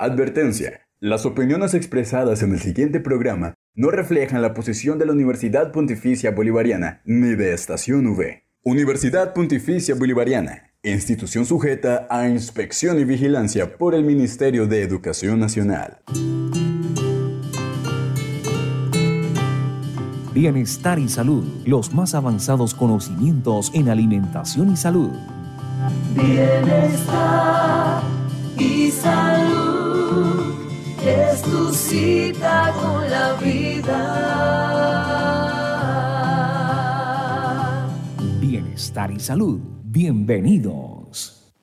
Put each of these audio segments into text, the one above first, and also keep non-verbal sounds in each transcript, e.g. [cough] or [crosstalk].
Advertencia. Las opiniones expresadas en el siguiente programa no reflejan la posición de la Universidad Pontificia Bolivariana ni de Estación V. Universidad Pontificia Bolivariana, institución sujeta a inspección y vigilancia por el Ministerio de Educación Nacional. Bienestar y salud, los más avanzados conocimientos en alimentación y salud. Bienestar y salud es tu cita con la vida. Bienestar y salud, bienvenidos.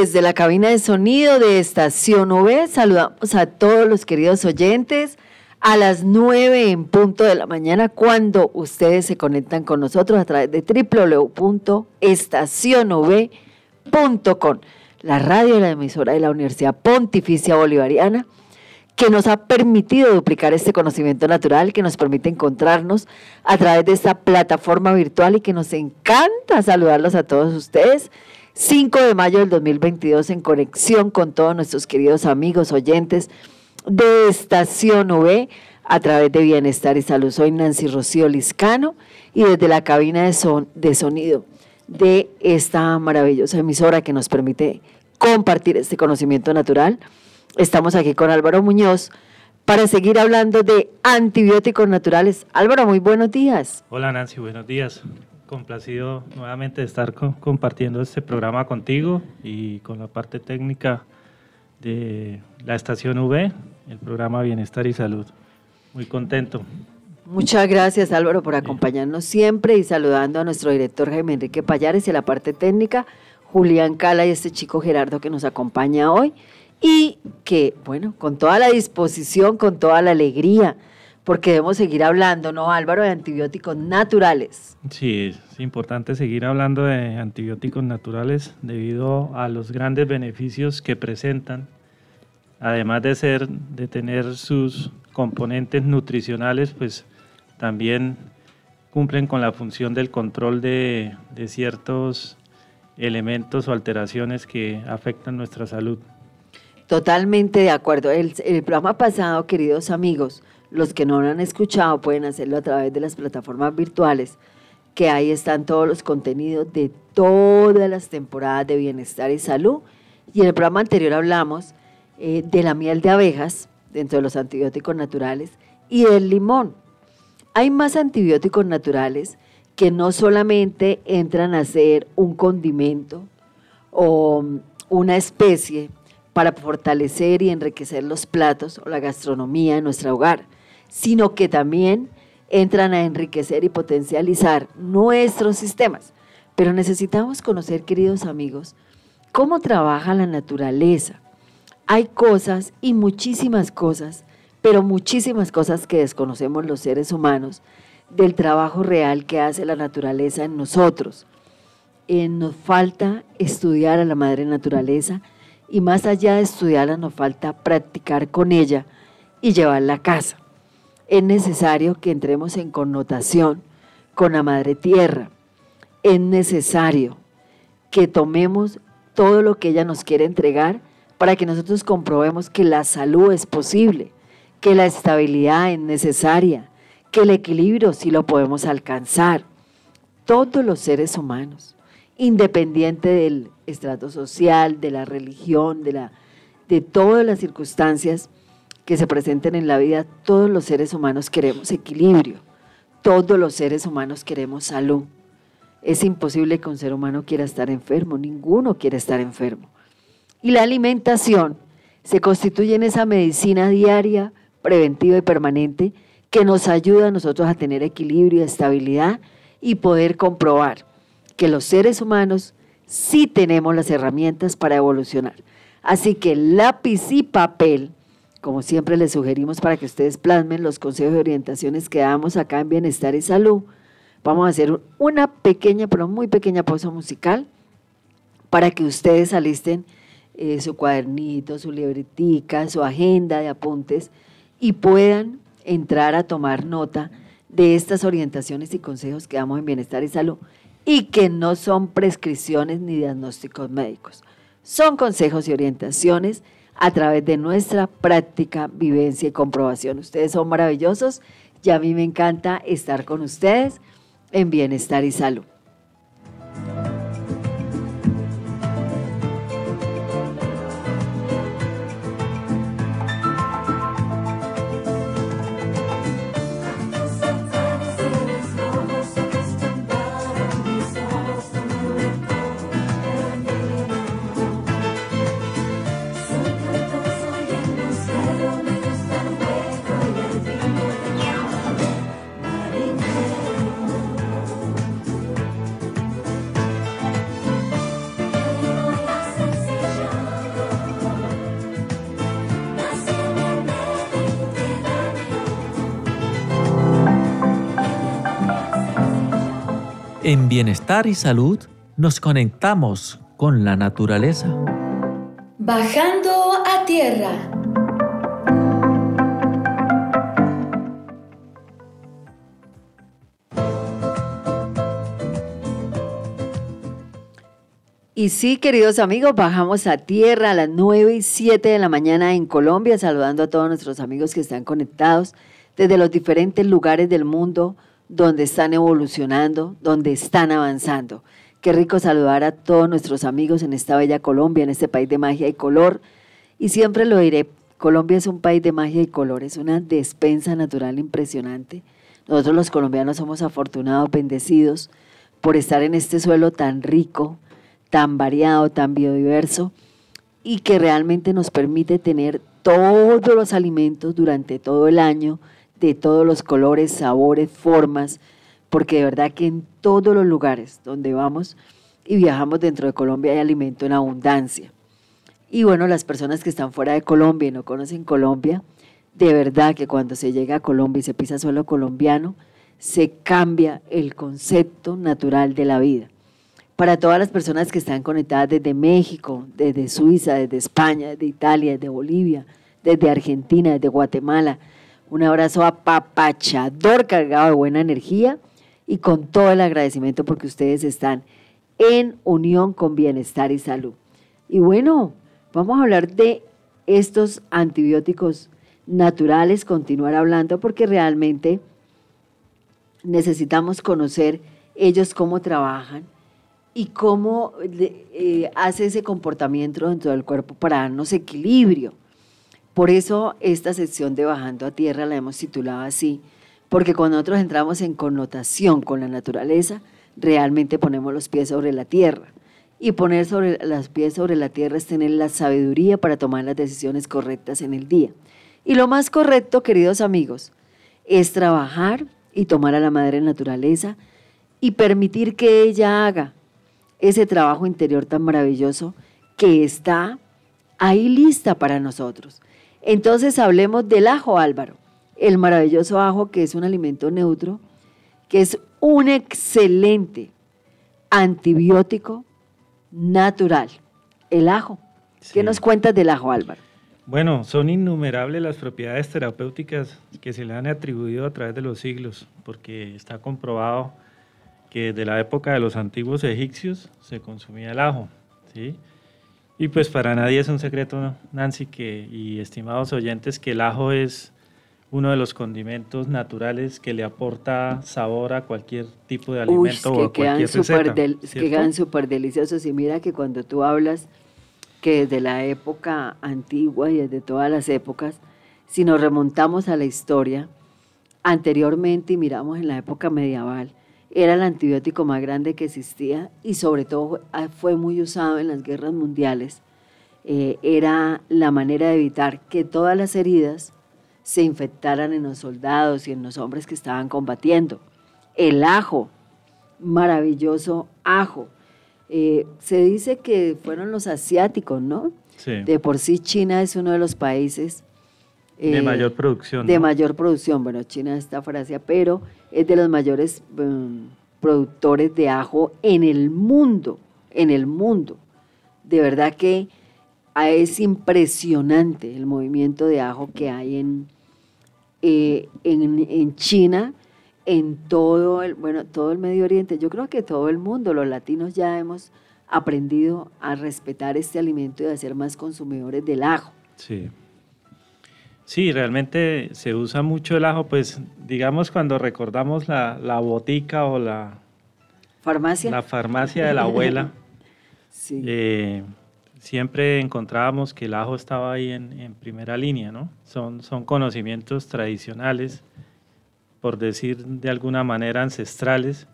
Desde la cabina de sonido de Estación OV saludamos a todos los queridos oyentes a las 9 en punto de la mañana cuando ustedes se conectan con nosotros a través de www.estacionov.com, la radio de la emisora de la Universidad Pontificia Bolivariana que nos ha permitido duplicar este conocimiento natural, que nos permite encontrarnos a través de esta plataforma virtual y que nos encanta saludarlos a todos ustedes 5 de mayo del 2022 en conexión con todos nuestros queridos amigos oyentes de Estación V a través de Bienestar y Salud. Soy Nancy Rocío Liscano y desde la cabina de, son, de sonido de esta maravillosa emisora que nos permite compartir este conocimiento natural. Estamos aquí con Álvaro Muñoz para seguir hablando de antibióticos naturales. Álvaro, muy buenos días. Hola Nancy, buenos días complacido nuevamente de estar compartiendo este programa contigo y con la parte técnica de la estación V, el programa Bienestar y Salud. Muy contento. Muchas gracias Álvaro por acompañarnos siempre y saludando a nuestro director Jaime Enrique Payares y a la parte técnica, Julián Cala y este chico Gerardo que nos acompaña hoy y que, bueno, con toda la disposición, con toda la alegría, porque debemos seguir hablando, ¿no, Álvaro, de antibióticos naturales? Sí, es importante seguir hablando de antibióticos naturales debido a los grandes beneficios que presentan, además de ser, de tener sus componentes nutricionales, pues también cumplen con la función del control de, de ciertos elementos o alteraciones que afectan nuestra salud. Totalmente de acuerdo. El, el programa pasado, queridos amigos, los que no lo han escuchado pueden hacerlo a través de las plataformas virtuales, que ahí están todos los contenidos de todas las temporadas de bienestar y salud. Y en el programa anterior hablamos eh, de la miel de abejas, dentro de los antibióticos naturales, y del limón. Hay más antibióticos naturales que no solamente entran a ser un condimento o una especie para fortalecer y enriquecer los platos o la gastronomía en nuestro hogar, sino que también entran a enriquecer y potencializar nuestros sistemas. Pero necesitamos conocer, queridos amigos, cómo trabaja la naturaleza. Hay cosas y muchísimas cosas, pero muchísimas cosas que desconocemos los seres humanos del trabajo real que hace la naturaleza en nosotros. Eh, nos falta estudiar a la madre naturaleza y más allá de estudiarla nos falta practicar con ella y llevarla a casa es necesario que entremos en connotación con la Madre Tierra. Es necesario que tomemos todo lo que ella nos quiere entregar para que nosotros comprobemos que la salud es posible, que la estabilidad es necesaria, que el equilibrio sí lo podemos alcanzar. Todos los seres humanos, independiente del estrato social, de la religión, de, la, de todas las circunstancias, que se presenten en la vida, todos los seres humanos queremos equilibrio, todos los seres humanos queremos salud. Es imposible que un ser humano quiera estar enfermo, ninguno quiere estar enfermo. Y la alimentación se constituye en esa medicina diaria, preventiva y permanente que nos ayuda a nosotros a tener equilibrio estabilidad y poder comprobar que los seres humanos sí tenemos las herramientas para evolucionar. Así que lápiz y papel como siempre les sugerimos para que ustedes plasmen los consejos y orientaciones que damos acá en Bienestar y Salud, vamos a hacer una pequeña, pero muy pequeña pausa musical para que ustedes alisten eh, su cuadernito, su libretica, su agenda de apuntes y puedan entrar a tomar nota de estas orientaciones y consejos que damos en Bienestar y Salud y que no son prescripciones ni diagnósticos médicos. Son consejos y orientaciones a través de nuestra práctica, vivencia y comprobación. Ustedes son maravillosos y a mí me encanta estar con ustedes en Bienestar y Salud. En bienestar y salud nos conectamos con la naturaleza. Bajando a tierra. Y sí, queridos amigos, bajamos a tierra a las 9 y 7 de la mañana en Colombia, saludando a todos nuestros amigos que están conectados desde los diferentes lugares del mundo donde están evolucionando, donde están avanzando. Qué rico saludar a todos nuestros amigos en esta bella Colombia, en este país de magia y color. Y siempre lo diré, Colombia es un país de magia y color, es una despensa natural impresionante. Nosotros los colombianos somos afortunados, bendecidos por estar en este suelo tan rico, tan variado, tan biodiverso y que realmente nos permite tener todos los alimentos durante todo el año, de todos los colores, sabores, formas, porque de verdad que en todos los lugares donde vamos y viajamos dentro de Colombia hay alimento en abundancia. Y bueno, las personas que están fuera de Colombia y no conocen Colombia, de verdad que cuando se llega a Colombia y se pisa suelo colombiano, se cambia el concepto natural de la vida. Para todas las personas que están conectadas desde México, desde Suiza, desde España, desde Italia, desde Bolivia, desde Argentina, desde Guatemala, un abrazo apapachador, cargado de buena energía y con todo el agradecimiento porque ustedes están en unión con bienestar y salud. Y bueno, vamos a hablar de estos antibióticos naturales, continuar hablando porque realmente necesitamos conocer ellos cómo trabajan y cómo eh, hace ese comportamiento dentro del cuerpo para darnos equilibrio. Por eso esta sección de Bajando a Tierra la hemos titulado así, porque cuando nosotros entramos en connotación con la naturaleza, realmente ponemos los pies sobre la tierra. Y poner sobre los pies sobre la tierra es tener la sabiduría para tomar las decisiones correctas en el día. Y lo más correcto, queridos amigos, es trabajar y tomar a la madre naturaleza y permitir que ella haga ese trabajo interior tan maravilloso que está ahí lista para nosotros. Entonces hablemos del ajo, Álvaro, el maravilloso ajo que es un alimento neutro, que es un excelente antibiótico natural. El ajo. ¿Qué nos cuentas del ajo, Álvaro? Bueno, son innumerables las propiedades terapéuticas que se le han atribuido a través de los siglos, porque está comprobado que desde la época de los antiguos egipcios se consumía el ajo. ¿sí? Y pues para nadie es un secreto, Nancy, que, y estimados oyentes, que el ajo es uno de los condimentos naturales que le aporta sabor a cualquier tipo de alimento o a cualquier receta. que quedan súper deliciosos. Y mira que cuando tú hablas que desde la época antigua y desde todas las épocas, si nos remontamos a la historia, anteriormente y miramos en la época medieval, era el antibiótico más grande que existía y sobre todo ah, fue muy usado en las guerras mundiales. Eh, era la manera de evitar que todas las heridas se infectaran en los soldados y en los hombres que estaban combatiendo. El ajo, maravilloso ajo. Eh, se dice que fueron los asiáticos, ¿no? Sí. De por sí China es uno de los países de eh, mayor producción. de ¿no? mayor producción. Bueno, China está Francia, pero es de los mayores mm, productores de ajo en el mundo, en el mundo. De verdad que ah, es impresionante el movimiento de ajo que hay en, eh, en, en China, en todo el, bueno, todo el Medio Oriente. Yo creo que todo el mundo, los latinos ya hemos aprendido a respetar este alimento y a ser más consumidores del ajo. Sí. Sí, realmente se usa mucho el ajo, pues digamos cuando recordamos la, la botica o la, Farmacia. la farmacia de la abuela, [laughs] sí. eh, siempre encontrábamos que el ajo estaba ahí en, en primera línea, ¿no? Son, son conocimientos tradicionales, por decir de alguna manera ancestrales,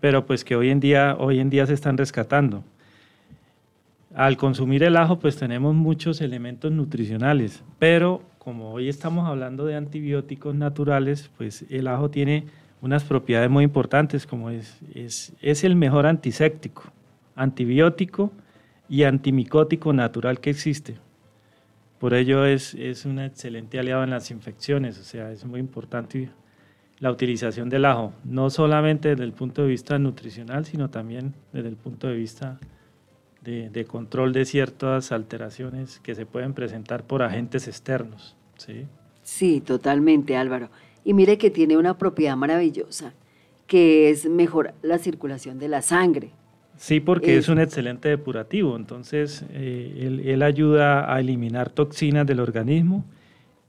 pero pues que hoy en día, hoy en día se están rescatando. Al consumir el ajo, pues tenemos muchos elementos nutricionales, pero como hoy estamos hablando de antibióticos naturales, pues el ajo tiene unas propiedades muy importantes, como es, es, es el mejor antiséptico, antibiótico y antimicótico natural que existe. Por ello es, es un excelente aliado en las infecciones, o sea, es muy importante la utilización del ajo, no solamente desde el punto de vista nutricional, sino también desde el punto de vista de, de control de ciertas alteraciones que se pueden presentar por agentes externos. ¿sí? Sí, totalmente, Álvaro. Y mire que tiene una propiedad maravillosa, que es mejorar la circulación de la sangre. Sí, porque es, Es- un excelente depurativo, entonces eh, él, él ayuda a eliminar toxinas del organismo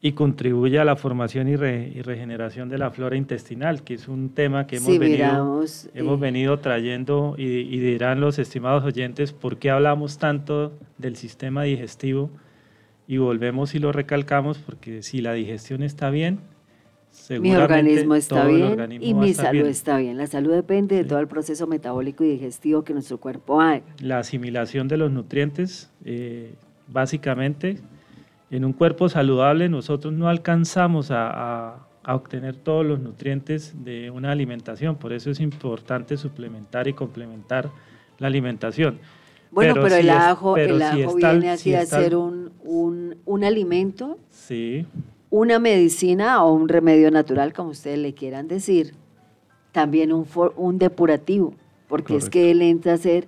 y contribuye a la formación y, re- y regeneración de la flora intestinal, que es un tema que hemos, Sí, venido, miramos, hemos eh, venido trayendo y, y dirán los estimados oyentes por qué hablamos tanto del sistema digestivo y volvemos y lo recalcamos porque si la digestión está bien, Mi organismo está todo el bien organismo y mi salud bien. está bien. La salud depende de Sí. todo el proceso metabólico y digestivo que nuestro cuerpo haga. la asimilación de los nutrientes, eh, básicamente, en un cuerpo saludable nosotros no alcanzamos a, a- a obtener todos los nutrientes de una alimentación, por eso es importante suplementar y complementar la alimentación. Bueno, pero, si el es- ajo, pero el si ajo está- viene si a ser un, un, un alimento, Sí, una medicina o un remedio natural, como ustedes le quieran decir, también un, for- un depurativo, porque es que él entra a ser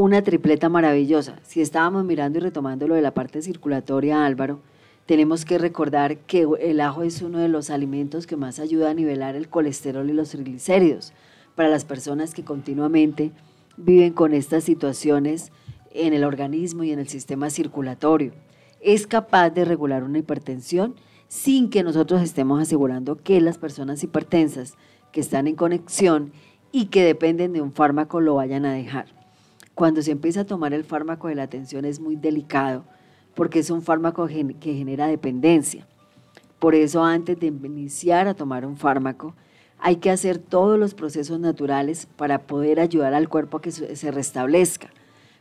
una tripleta maravillosa. Si estábamos mirando y retomando lo de la parte circulatoria, Álvaro, tenemos que recordar que el ajo es uno de los alimentos que más ayuda a nivelar el colesterol y los triglicéridos para las personas que continuamente viven con estas situaciones en el organismo y en el sistema circulatorio. Es capaz de regular una hipertensión sin que nosotros estemos asegurando que las personas hipertensas que están en conexión y que dependen de un fármaco lo vayan a dejar. Cuando se empieza a tomar el fármaco de la atención es muy delicado porque es un fármaco que genera dependencia. Por eso antes de iniciar a tomar un fármaco hay que hacer todos los procesos naturales para poder ayudar al cuerpo a que se restablezca.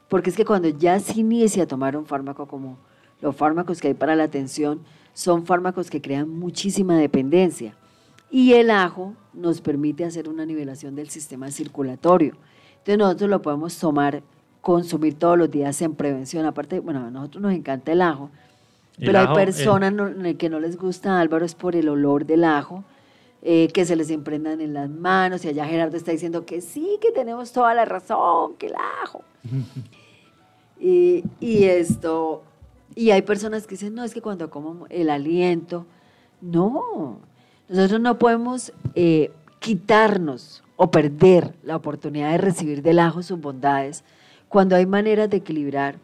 Porque es que cuando ya se inicia a tomar un fármaco como los fármacos que hay para la atención, son fármacos que crean muchísima dependencia. Y el ajo nos permite hacer una nivelación del sistema circulatorio. Entonces nosotros lo podemos tomar, consumir todos los días en prevención. Aparte, bueno, a nosotros nos encanta el ajo, El pero ajo, hay personas que no les gusta Álvaro es por el olor del ajo, eh, que se les emprendan en las manos. Y allá Gerardo está diciendo que sí, que tenemos toda la razón, que el ajo. [laughs] y, y esto, y hay personas que dicen, no, es que cuando como el aliento, no, nosotros no podemos eh, quitarnos o perder la oportunidad de recibir del ajo sus bondades cuando hay maneras de equilibrar.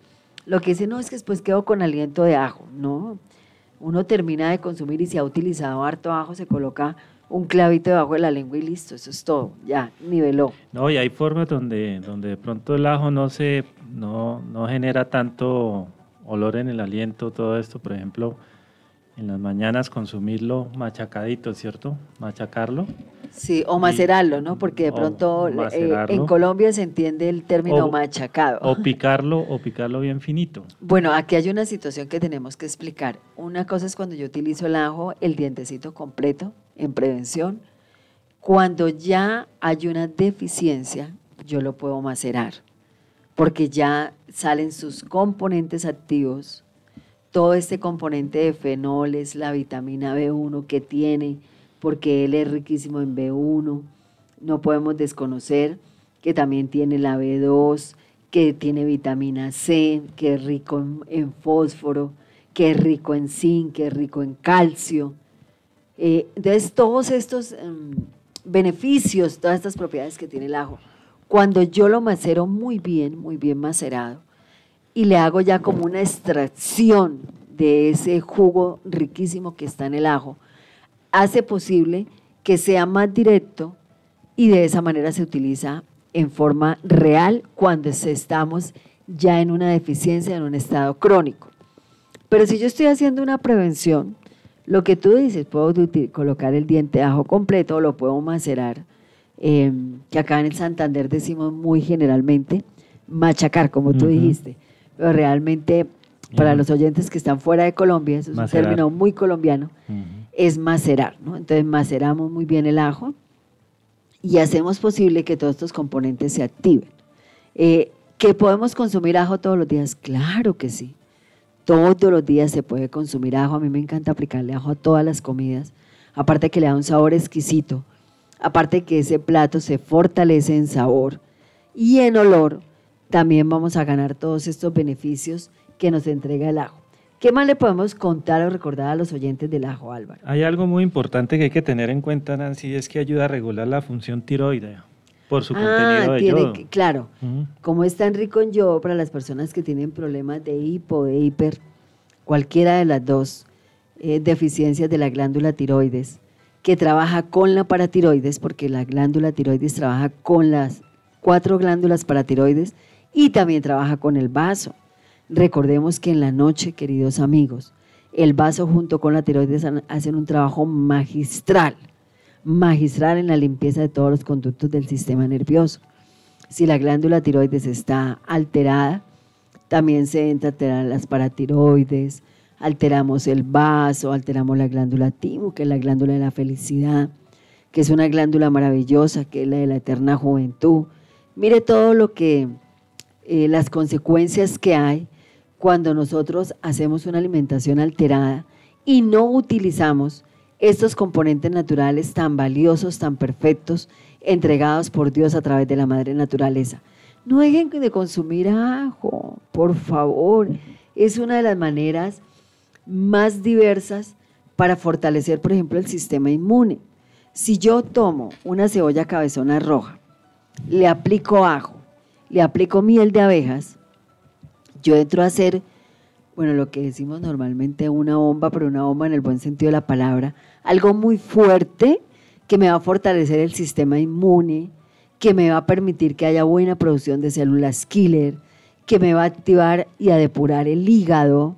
Lo que dicen, no, es que después quedo con aliento de ajo, no. Uno termina de consumir y si ha utilizado harto ajo, se coloca un clavito debajo de la lengua y listo, eso es todo, ya, niveló. No, y hay formas donde, donde de pronto el ajo no se no, no genera tanto olor en el aliento, todo esto, por ejemplo, en las mañanas consumirlo machacadito, ¿cierto? Machacarlo. Sí, o macerarlo, ¿no? Porque de pronto eh, en Colombia se entiende el término O- machacado. O picarlo, o picarlo bien finito. Bueno, aquí hay una situación que tenemos que explicar. Una cosa es cuando yo utilizo el ajo, el dientecito completo en prevención. Cuando ya hay una deficiencia, yo lo puedo macerar, porque ya salen sus componentes activos, todo este componente de fenoles, la vitamina B1 que tiene, porque él es riquísimo en B1. No podemos desconocer que también tiene la B2, que tiene vitamina C, que es rico en, fósforo, que es rico en zinc, que es rico en calcio. Eh, entonces, todos estos em, beneficios, todas estas propiedades que tiene el ajo, cuando yo lo macero muy bien, muy bien macerado, y le hago ya como una extracción de ese jugo riquísimo que está en el ajo, hace posible que sea más directo y de esa manera se utiliza en forma real cuando estamos ya en una deficiencia, en un estado crónico. Pero si yo estoy haciendo una prevención, lo que tú dices, puedo colocar el diente de ajo completo, lo puedo macerar, em, que acá en el Santander decimos muy generalmente, machacar, como tú dijiste, pero realmente para los oyentes que están fuera de Colombia, eso es un término muy colombiano, es macerar, ¿no? Entonces maceramos muy bien el ajo y hacemos posible que todos estos componentes se activen. Eh, ¿Que podemos consumir ajo todos los días? Claro que sí. Todos los días se puede consumir ajo. A mí me encanta aplicarle ajo a todas las comidas. Aparte que le da un sabor exquisito. Aparte que ese plato se fortalece en sabor y en olor. También vamos a ganar todos estos beneficios que nos entrega el ajo. ¿Qué más le podemos contar o recordar a los oyentes del ajo, Álvaro? Hay algo muy importante que hay que tener en cuenta, Nancy, es que ayuda a regular la función tiroidea por su ah, contenido de yodo. claro, como es tan rico en yodo para las personas que tienen problemas de hipo, de hiper, cualquiera de las dos eh, deficiencias de la glándula tiroides, que trabaja con la paratiroides, porque la glándula tiroides trabaja con las cuatro glándulas paratiroides y también trabaja con el vaso. Recordemos que en la noche, queridos amigos, el vaso junto con la tiroides hacen un trabajo magistral magistral en la limpieza de todos los conductos del sistema nervioso. Si la glándula tiroides está alterada, también se entra alterar las paratiroides, alteramos el vaso, alteramos la glándula timo, que es la glándula de la felicidad, que es una glándula maravillosa, que es la de la eterna juventud. Mire todo lo que, eh, las consecuencias que hay cuando nosotros hacemos una alimentación alterada y no utilizamos estos componentes naturales tan valiosos, tan perfectos, entregados por Dios a través de la madre naturaleza. No dejen de consumir ajo, por favor. Es una de las maneras más diversas para fortalecer, por ejemplo, el sistema inmune. Si yo tomo una cebolla cabezona roja, le aplico ajo, le aplico miel de abejas, yo entro a hacer bueno, lo que decimos normalmente una bomba, pero una bomba en el buen sentido de la palabra, algo muy fuerte que me va a fortalecer el sistema inmune, que me va a permitir que haya buena producción de células killer, que me va a activar y a depurar el hígado,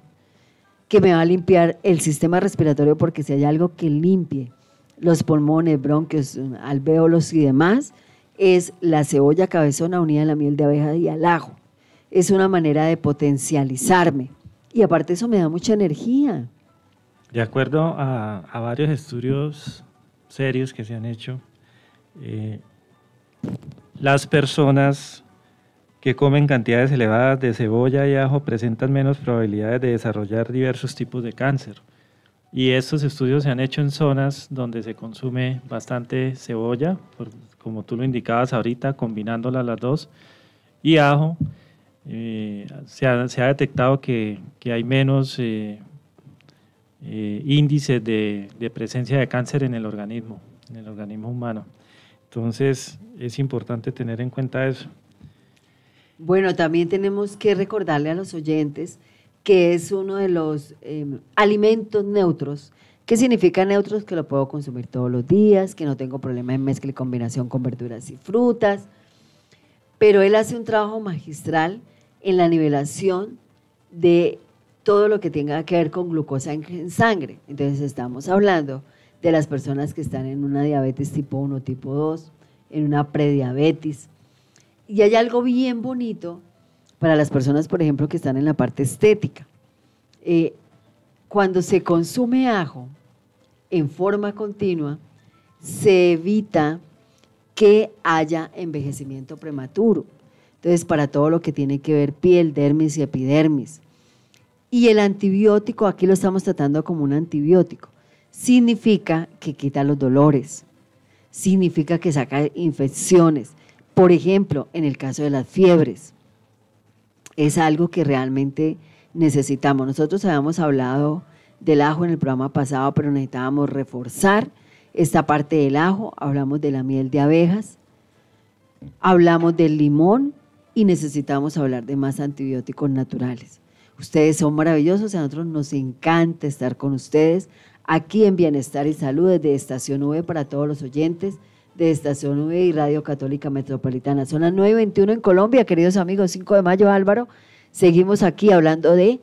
que me va a limpiar el sistema respiratorio, porque si hay algo que limpie los pulmones, bronquios, alvéolos y demás, es la cebolla cabezona unida a la miel de abeja y al ajo. Es una manera de potencializarme y aparte eso me da mucha energía. De acuerdo a, varios estudios serios que se han hecho, eh, las personas que comen cantidades elevadas de cebolla y ajo presentan menos probabilidades de desarrollar diversos tipos de cáncer. Y estos estudios se han hecho en zonas donde se consume bastante cebolla, como tú lo indicabas ahorita, combinándolas las dos, y ajo, eh, se, ha, detectado que, hay menos eh, eh, índices de, presencia de cáncer en el organismo, en el organismo humano. Entonces es importante tener en cuenta eso. Bueno, también tenemos que recordarle a los oyentes que es uno de los alimentos neutros. ¿Qué significa neutros? Que lo puedo consumir todos los días, que no tengo problema en mezcla y combinación con verduras y frutas. Pero él hace un trabajo magistral en la nivelación de todo lo que tenga que ver con glucosa en sangre. Entonces estamos hablando de las personas que están en una diabetes tipo 1, tipo 2, en una prediabetes. Y hay algo bien bonito para las personas, por ejemplo, que están en la parte estética. Eh, cuando se consume ajo en forma continua, se evita que haya envejecimiento prematuro. Entonces, para todo lo que tiene que ver piel, dermis y epidermis. Y el antibiótico, aquí lo estamos tratando como un antibiótico, significa que quita los dolores, significa que saca infecciones. Por ejemplo, en el caso de las fiebres, es algo que realmente necesitamos. Nosotros habíamos hablado del ajo en el programa pasado, pero necesitábamos reforzar esta parte del ajo. Hablamos de la miel de abejas, hablamos del limón y necesitamos hablar de más antibióticos naturales. Ustedes son maravillosos a nosotros nos encanta estar con ustedes aquí en Bienestar y Salud desde Estación V para todos los oyentes de Estación V y Radio Católica Metropolitana. Son las 9.21 en Colombia, queridos amigos, 5 de mayo Álvaro. Seguimos aquí hablando de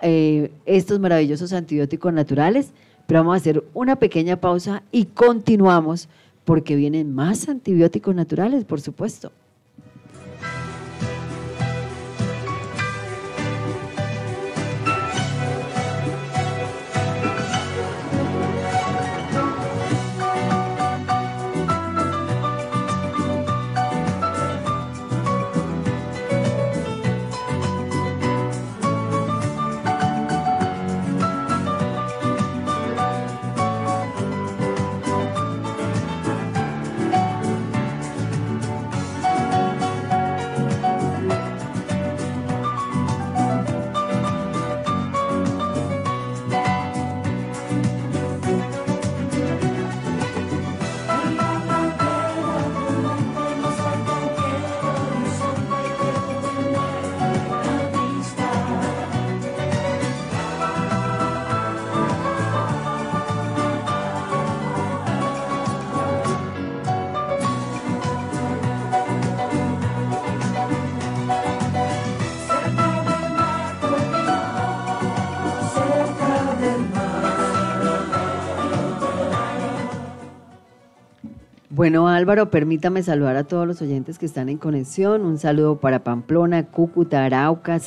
eh, estos maravillosos antibióticos naturales, pero vamos a hacer una pequeña pausa y continuamos porque vienen más antibióticos naturales, por supuesto. Bueno, Álvaro, permítame saludar a todos los oyentes que están en conexión. Un saludo para Pamplona, Cúcuta, Arauca,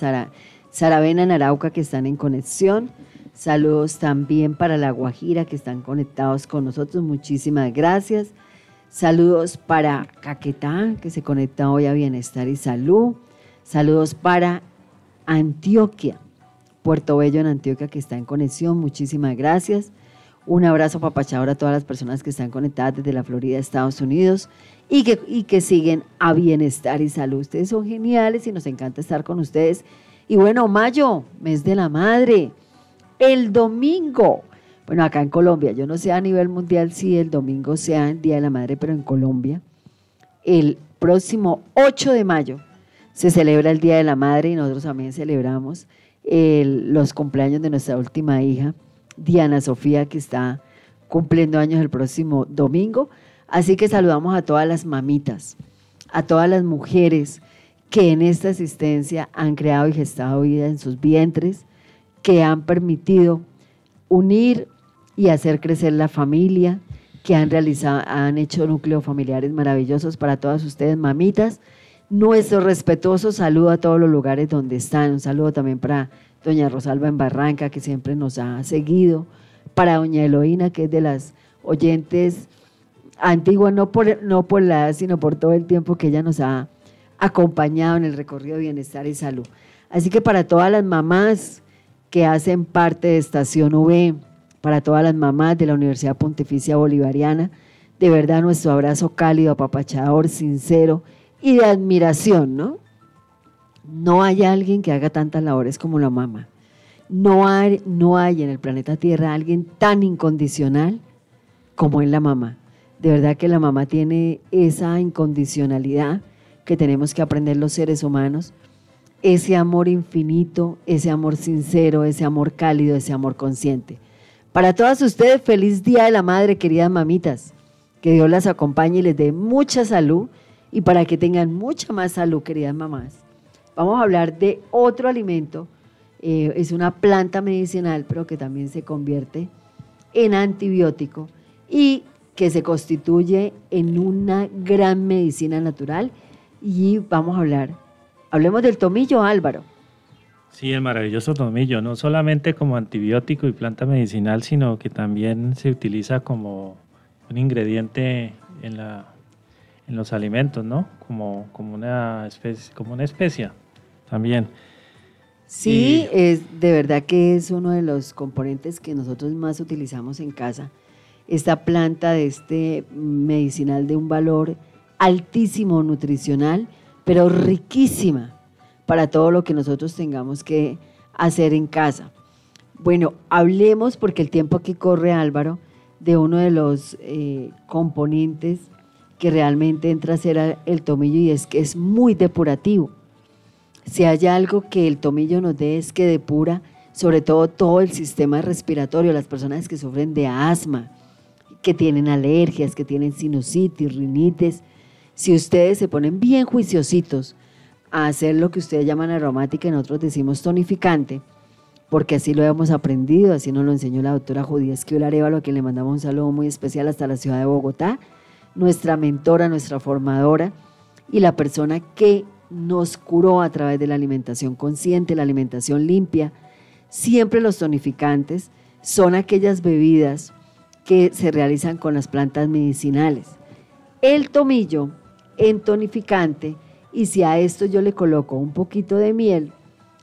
Saravena en Arauca que están en conexión. Saludos también para La Guajira que están conectados con nosotros. Muchísimas gracias. Saludos para Caquetá que se conecta hoy a Bienestar y Salud. Saludos para Antioquia, Puerto Bello en Antioquia que está en conexión. Muchísimas gracias. Un abrazo papachador a todas las personas que están conectadas desde la Florida, Estados Unidos, y que, y que siguen a bienestar y salud. Ustedes son geniales y nos encanta estar con ustedes. Y bueno, mayo, mes de la madre, el domingo. Bueno, acá en Colombia, yo no sé a nivel mundial si el domingo sea el Día de la Madre, pero en Colombia, el próximo 8 de mayo se celebra el Día de la Madre y nosotros también celebramos los cumpleaños de nuestra última hija Diana Sofía, que está cumpliendo años el próximo domingo. Así que saludamos a todas las mamitas, a todas las mujeres que en esta asistencia han creado y gestado vida en sus vientres, que han permitido unir y hacer crecer la familia, que han realizado, han hecho núcleos familiares maravillosos para todas ustedes, mamitas. Nuestro respetuoso saludo a todos los lugares donde están. Un saludo también para doña Rosalba en Barranca, que siempre nos ha seguido, para doña Eloína, que es de las oyentes antiguas, no por, no por la edad, sino por todo el tiempo que ella nos ha acompañado en el recorrido de bienestar y salud. Así que para todas las mamás que hacen parte de Estación V, para todas las mamás de la Universidad Pontificia Bolivariana, de verdad nuestro abrazo cálido, apapachador, sincero y de admiración, ¿no? No hay alguien que haga tantas labores como la mamá. No hay, no hay en el planeta Tierra alguien tan incondicional como es la mamá. De verdad que la mamá tiene esa incondicionalidad que tenemos que aprender los seres humanos, ese amor infinito, ese amor sincero, ese amor cálido, ese amor consciente. Para todas ustedes, feliz Día de la Madre, queridas mamitas. Que Dios las acompañe y les dé mucha salud y para que tengan mucha más salud, queridas mamás. Vamos a hablar de otro alimento. Eh, es una planta medicinal, pero que también se convierte en antibiótico y que se constituye en una gran medicina natural. Y vamos a hablar, hablemos del tomillo, Álvaro. Sí, el maravilloso tomillo, no solamente como antibiótico y planta medicinal, sino que también se utiliza como un ingrediente en, los alimentos, ¿no? Como, como, una especie, como una especia también. Sí, es de verdad que es uno de los componentes que nosotros más utilizamos en casa. Esta planta de este medicinal de un valor altísimo nutricional, pero riquísima para todo lo que nosotros tengamos que hacer en casa. Bueno, hablemos, porque el tiempo aquí corre, Álvaro, de uno de los eh, componentes que realmente entra a ser el tomillo y es que es muy depurativo. Si hay algo que el tomillo nos dé es que depura sobre todo todo el sistema respiratorio, las personas que sufren de asma, que tienen alergias, que tienen sinusitis, rinitis. Si ustedes se ponen bien juiciositos a hacer lo que ustedes llaman aromática nosotros decimos tonificante, porque así lo hemos aprendido, así nos lo enseñó la doctora Judía Esquivel Arevalo, a quien le mandamos un saludo muy especial hasta la ciudad de Bogotá, nuestra mentora, nuestra formadora y la persona que nos curó a través de la alimentación consciente, la alimentación limpia. Siempre los tonificantes son aquellas bebidas que se realizan con las plantas medicinales. El tomillo en tonificante y si a esto yo le coloco un poquito de miel,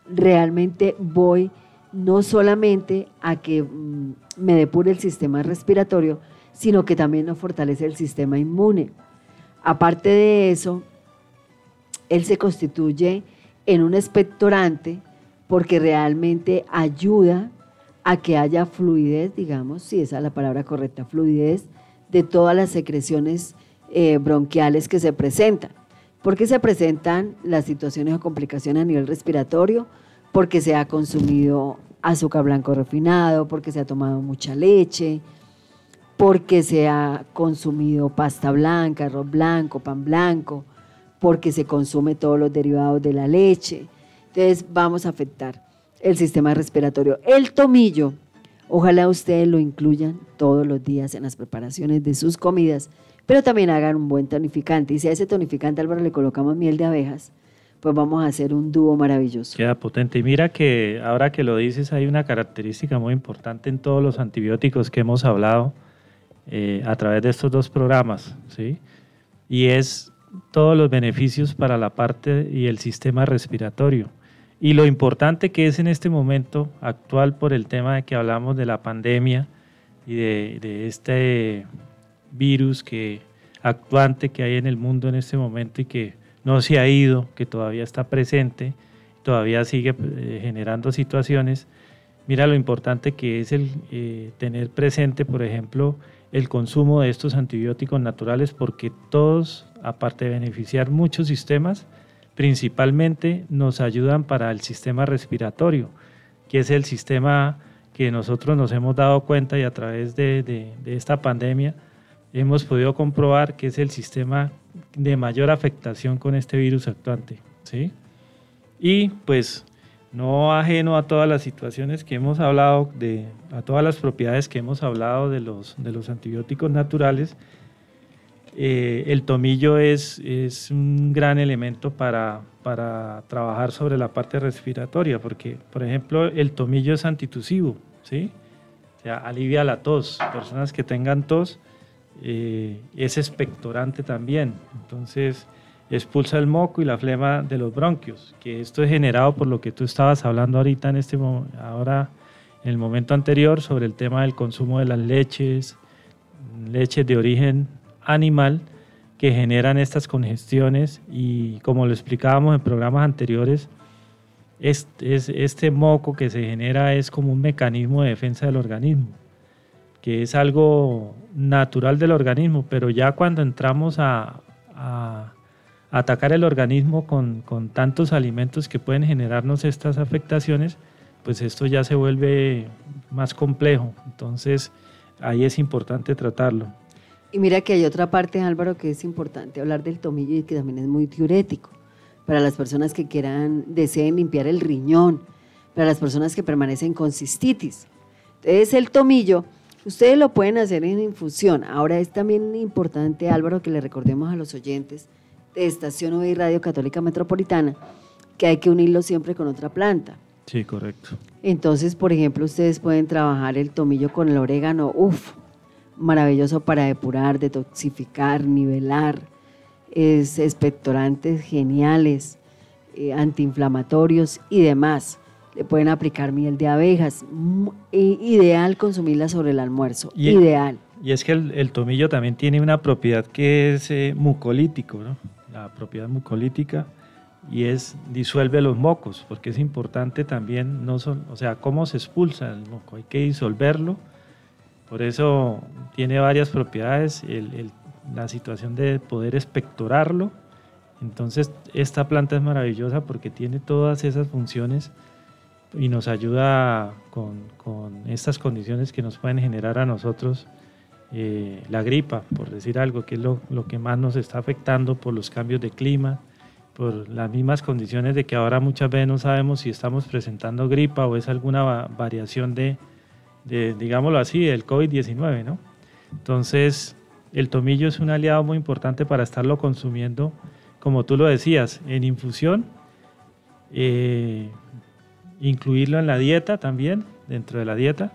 realmente voy no solamente a que mm, me depure el sistema respiratorio, sino que también nos fortalece el sistema inmune. Aparte de eso, él se constituye en un expectorante porque realmente ayuda a que haya fluidez, digamos, si esa es la palabra correcta, fluidez de todas las secreciones eh, bronquiales que se presentan. ¿Por qué se presentan las situaciones o complicaciones a nivel respiratorio? Porque se ha consumido azúcar blanco refinado, porque se ha tomado mucha leche, porque se ha consumido pasta blanca, arroz blanco, pan blanco, porque se consume todos los derivados de la leche. Entonces vamos a afectar el sistema respiratorio. El tomillo, ojalá ustedes lo incluyan todos los días en las preparaciones de sus comidas, pero también hagan un buen tonificante. Y si a ese tonificante, Álvaro, le colocamos miel de abejas, pues vamos a hacer un dúo maravilloso. Queda potente. Y mira que ahora que lo dices, hay una característica muy importante en todos los antibióticos que hemos hablado eh, a través de estos dos programas, ¿sí? Y es todos los beneficios para la parte y el sistema respiratorio. Y lo importante que es en este momento actual por el tema de que hablamos de la pandemia y de, este virus que actuante que hay en el mundo en este momento y que no se ha ido, que todavía está presente, todavía sigue eh, generando situaciones. Mira lo importante que es el eh, tener presente, por ejemplo, el consumo de estos antibióticos naturales porque todos, aparte de beneficiar muchos sistemas, principalmente nos ayudan para el sistema respiratorio, que es el sistema que nosotros nos hemos dado cuenta y a través de, esta pandemia hemos podido comprobar que es el sistema de mayor afectación con este virus actuante. ¿sí? Y pues no ajeno a todas las situaciones que hemos hablado, de, a todas las propiedades que hemos hablado de los, de los antibióticos naturales, eh, el tomillo es, es, un gran elemento para, para, trabajar sobre la parte respiratoria, porque, por ejemplo, el tomillo es antitusivo, ¿sí? O sea, alivia la tos. Personas que tengan tos, eh, es expectorante también. Entonces, expulsa el moco y la flema de los bronquios, que esto es generado por lo que tú estabas hablando ahorita en este ahora en el momento anterior sobre el tema del consumo de las leches, leches de origen animal que generan estas congestiones y como lo explicábamos en programas anteriores, este, este moco que se genera es como un mecanismo de defensa del organismo, que es algo natural del organismo, pero ya cuando entramos a atacar el organismo con, con, tantos alimentos que pueden generarnos estas afectaciones, pues esto ya se vuelve más complejo. Entonces, ahí es importante tratarlo. Y mira que hay otra parte, Álvaro, que es importante hablar del tomillo y que también es muy diurético. Para las personas que quieran, deseen limpiar el riñón, para las personas que permanecen con cistitis. Entonces, el tomillo, ustedes lo pueden hacer en infusión. Ahora es también importante, Álvaro, que le recordemos a los oyentes de Estación V y Radio Católica Metropolitana, que hay que unirlo siempre con otra planta. Sí, correcto. Entonces, por ejemplo, ustedes pueden trabajar el tomillo con el orégano, uff, maravilloso para depurar, detoxificar, nivelar, es expectorantes geniales, eh, antiinflamatorios y demás. le pueden aplicar miel de abejas. I- ideal consumirla sobre el almuerzo. Y- ideal. Y es que el, el tomillo también tiene una propiedad que es eh, mucolítico, ¿no? La propiedad mucolítica y es disuelve los mocos, porque es importante también, no son, o sea, cómo se expulsa el moco, hay que disolverlo. Por eso tiene varias propiedades, la situación de poder expectorarlo. Entonces, esta planta es maravillosa porque tiene todas esas funciones y nos ayuda con, estas condiciones que nos pueden generar a nosotros eh, la gripa, por decir algo, que es lo, lo que más nos está afectando por los cambios de clima, por las mismas condiciones de que ahora muchas veces no sabemos si estamos presentando gripa o es alguna va- variación de, digámoslo así, del COVID-19, ¿no? Entonces, el tomillo es un aliado muy importante para estarlo consumiendo, como tú lo decías, en infusión, eh, incluirlo en la dieta también, dentro de la dieta,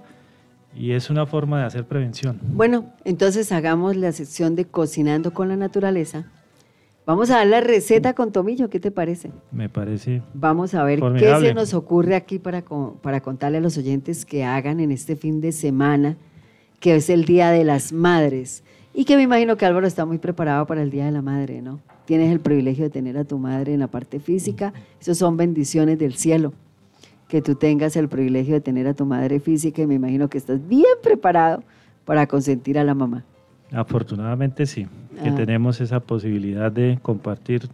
y es una forma de hacer prevención. Bueno, entonces hagamos la sección de cocinando con la naturaleza. Vamos a dar la receta con tomillo, ¿qué te parece? Me parece Vamos a ver qué se nos ocurre aquí para, para contarle a los oyentes que hagan en este fin de semana, que es el Día de las Madres. Y que me imagino que Álvaro está muy preparado para el Día de la Madre, ¿no? Tienes el privilegio de tener a tu madre en la parte física. Esas son bendiciones del cielo. Que tú tengas el privilegio de tener a tu madre física y me imagino que estás bien preparado para consentir a la mamá. Afortunadamente sí, que Ah. tenemos esa posibilidad de compartir.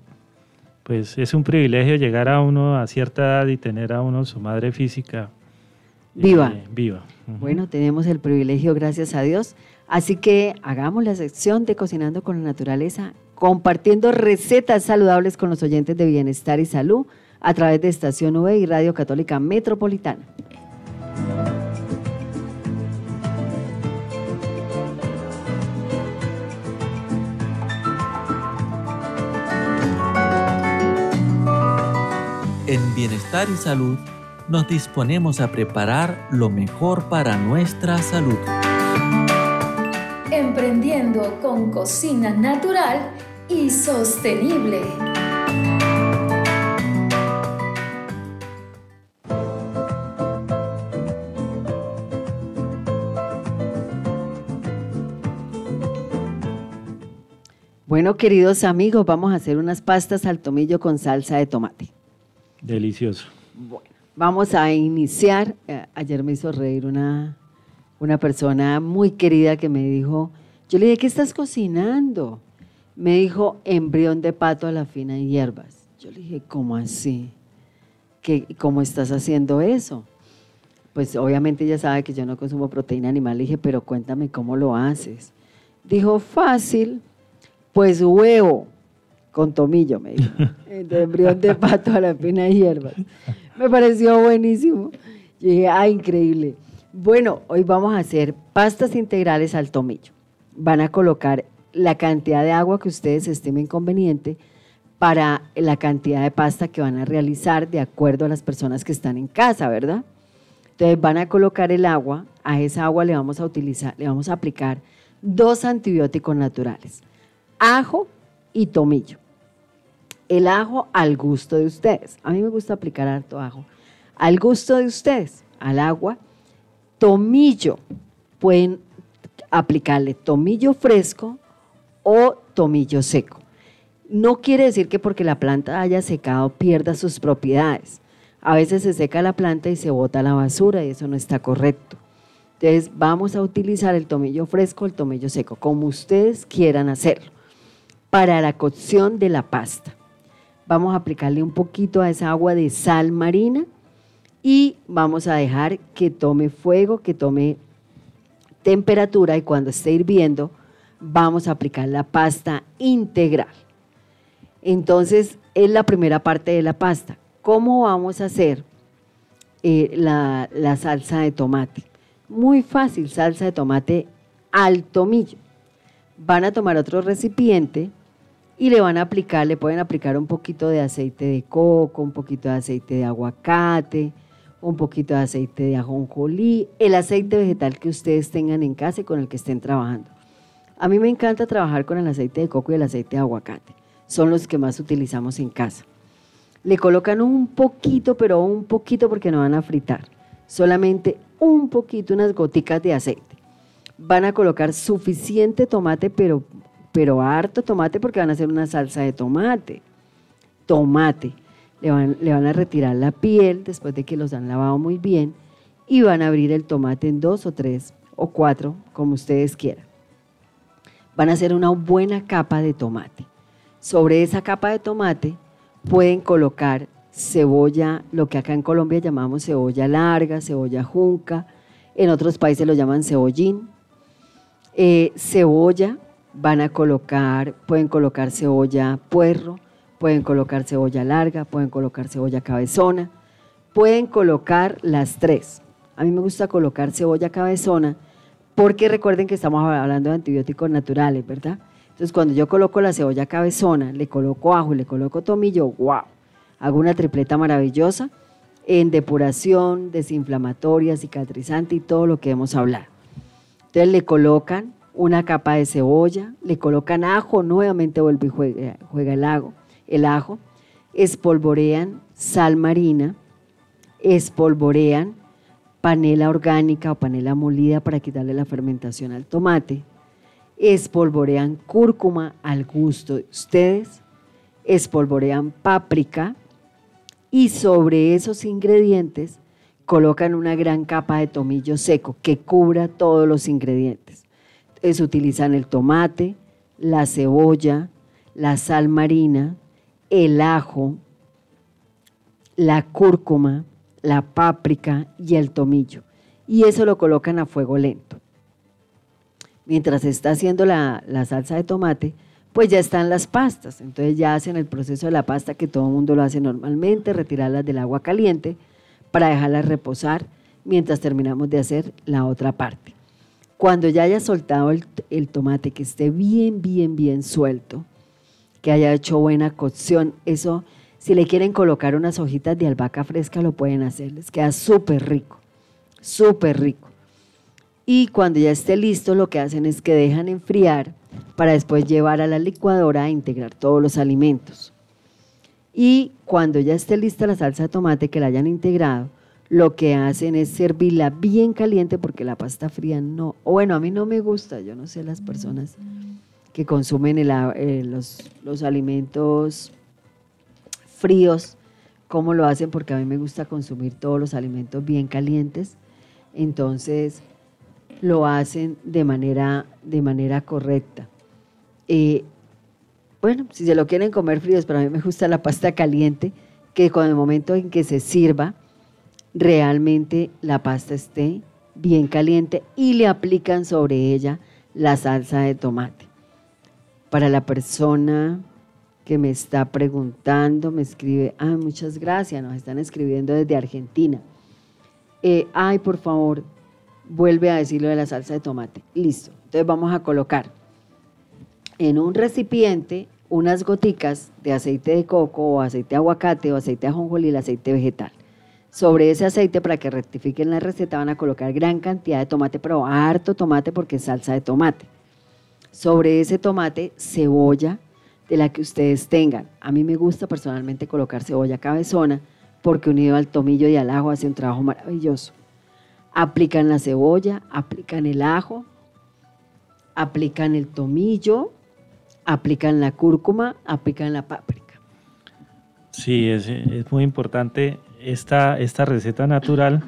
Pues es un privilegio llegar a uno a cierta edad y tener a uno su madre física Viva. eh, viva. Ujú. Bueno, tenemos el privilegio, gracias a Dios. Así que hagamos la sección de Cocinando con la Naturaleza, compartiendo recetas saludables con los oyentes de Bienestar y Salud a través de Estación V y Radio Católica Metropolitana. En Bienestar y Salud nos disponemos a preparar lo mejor para nuestra salud. Emprendiendo con cocina natural y sostenible. Bueno, queridos amigos, vamos a hacer unas pastas al tomillo con salsa de tomate. Delicioso. Vamos a iniciar. eh, ayer me hizo reír una, una persona muy querida que me dijo, yo le dije, ¿qué estás cocinando? Me dijo, embrión de pato a la fina en hierbas. Yo le dije, ¿cómo así? ¿Qué, ¿Cómo estás haciendo eso? Pues obviamente ella sabe que yo no consumo proteína animal. Le dije, pero cuéntame cómo lo haces. Dijo, fácil, pues huevo con tomillo, me dijo. [laughs] De embrión de pato a la fina en hierbas. Me pareció buenísimo. Yo dije, ah, increíble. Bueno, hoy vamos a hacer pastas integrales al tomillo. Van a colocar la cantidad de agua que ustedes estimen conveniente para la cantidad de pasta que van a realizar de acuerdo a las personas que están en casa, ¿verdad? Entonces van a colocar el agua, a esa agua le vamos a utilizar, le vamos a aplicar dos antibióticos naturales, ajo y tomillo. El ajo al gusto de ustedes. A mí me gusta aplicar harto ajo. Al gusto de ustedes, al agua. Tomillo. Pueden aplicarle tomillo fresco o tomillo seco. No quiere decir que porque la planta haya secado pierda sus propiedades. A veces se seca la planta y se bota la basura y eso no está correcto. Entonces vamos a utilizar el tomillo fresco el tomillo seco, como ustedes quieran hacerlo, para la cocción de la pasta. Vamos a aplicarle un poquito a esa agua de sal marina y vamos a dejar que tome fuego, que tome temperatura y cuando esté hirviendo vamos a aplicar la pasta integral. Entonces es la primera parte de la pasta. ¿Cómo vamos a hacer eh, la, la salsa de tomate? Muy fácil, salsa de tomate al tomillo. Van a tomar otro recipiente y le van a aplicar, le pueden aplicar un poquito de aceite de coco, un poquito de aceite de aguacate, un poquito de aceite de ajonjolí, el aceite vegetal que ustedes tengan en casa y con el que estén trabajando. A mí me encanta trabajar con el aceite de coco y el aceite de aguacate. Son los que más utilizamos en casa. Le colocan un poquito, pero un poquito porque no van a fritar. Solamente un poquito, unas goticas de aceite. Van a colocar suficiente tomate, pero, pero harto tomate porque van a hacer una salsa de tomate. Tomate. Le van, le van a retirar la piel después de que los han lavado muy bien y van a abrir el tomate en dos o tres o cuatro, como ustedes quieran. Van a hacer una buena capa de tomate. Sobre esa capa de tomate pueden colocar cebolla, lo que acá en Colombia llamamos cebolla larga, cebolla junca, en otros países lo llaman cebollín. Eh, cebolla, van a colocar, pueden colocar cebolla puerro, pueden colocar cebolla larga, pueden colocar cebolla cabezona, pueden colocar las tres. A mí me gusta colocar cebolla cabezona porque recuerden que estamos hablando de antibióticos naturales, ¿verdad? Entonces cuando yo coloco la cebolla cabezona, le coloco ajo le coloco tomillo, wow, hago una tripleta maravillosa en depuración, desinflamatoria, cicatrizante y todo lo que hemos hablado. Entonces le colocan una capa de cebolla, le colocan ajo, nuevamente vuelve y juega, el, ajo, el ajo, espolvorean sal marina, espolvorean panela orgánica o panela molida para quitarle la fermentación al tomate, espolvorean cúrcuma al gusto de ustedes, espolvorean páprica y sobre esos ingredientes colocan una gran capa de tomillo seco que cubra todos los ingredientes. Entonces utilizan el tomate, la cebolla, la sal marina, el ajo, la cúrcuma, la páprica y el tomillo. Y eso lo colocan a fuego lento. Mientras se está haciendo la, salsa de tomate, pues ya están las pastas. Entonces ya hacen el proceso de la pasta que todo el mundo lo hace normalmente, retirarlas del agua caliente para dejarlas reposar mientras terminamos de hacer la otra parte. Cuando ya haya soltado el, tomate, que esté bien, bien, bien suelto, que haya hecho buena cocción, eso si le quieren colocar unas hojitas de albahaca fresca, lo pueden hacer. Les queda súper rico, súper rico. Y cuando ya esté listo, lo que hacen es que dejan enfriar para después llevar a la licuadora a integrar todos los alimentos. Y cuando ya esté lista la salsa de tomate que la hayan integrado, lo que hacen es servirla bien caliente porque la pasta fría no, o bueno, a mí no me gusta, yo no sé las personas que consumen eh, los, los alimentos fríos, cómo lo hacen, porque a mí me gusta consumir todos los alimentos bien calientes. Entonces, lo hacen de manera, de manera correcta. Eh, bueno, si se lo quieren comer fríos, pero a mí me gusta la pasta caliente, que con el momento en que se sirva, realmente la pasta esté bien caliente y le aplican sobre ella la salsa de tomate. Para la persona que me está preguntando, me escribe, ay, muchas gracias, nos están escribiendo desde Argentina. Eh, ay, por favor, vuelve a decir lo de la salsa de tomate. Listo. Entonces vamos a colocar en un recipiente unas goticas de aceite de coco o aceite de aguacate o aceite de ajonjolí, el aceite vegetal. Sobre ese aceite, para que rectifiquen la receta, van a colocar gran cantidad de tomate, pero harto tomate porque es salsa de tomate. Sobre ese tomate, cebolla, de la que ustedes tengan. A mí me gusta personalmente colocar cebolla cabezona porque unido al tomillo y al ajo hace un trabajo maravilloso. Aplican la cebolla, aplican el ajo, aplican el tomillo, aplican la cúrcuma, aplican la páprica. Sí, es, muy importante esta, esta receta natural